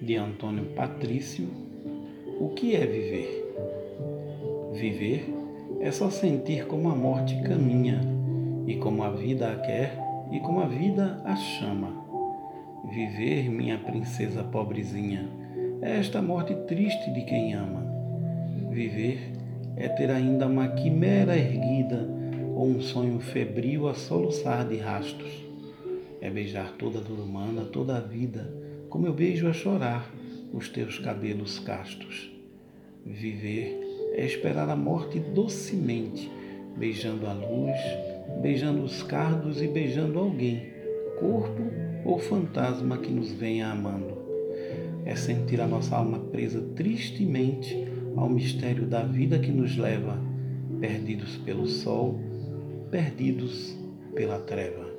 de Antônio Patrício, o que é viver? Viver é só sentir como a morte caminha, e como a vida a quer, e como a vida a chama. Viver, minha princesa pobrezinha, é esta morte triste de quem ama. Viver é ter ainda uma quimera erguida ou um sonho febril a soluçar de rastos. É beijar toda a dor humana, toda a vida, como eu beijo a chorar os teus cabelos castos. Viver é esperar a morte docemente, beijando a luz, beijando os cardos e beijando alguém, corpo ou fantasma que nos venha amando. É sentir a nossa alma presa tristemente ao mistério da vida que nos leva, perdidos pelo sol, perdidos pela treva.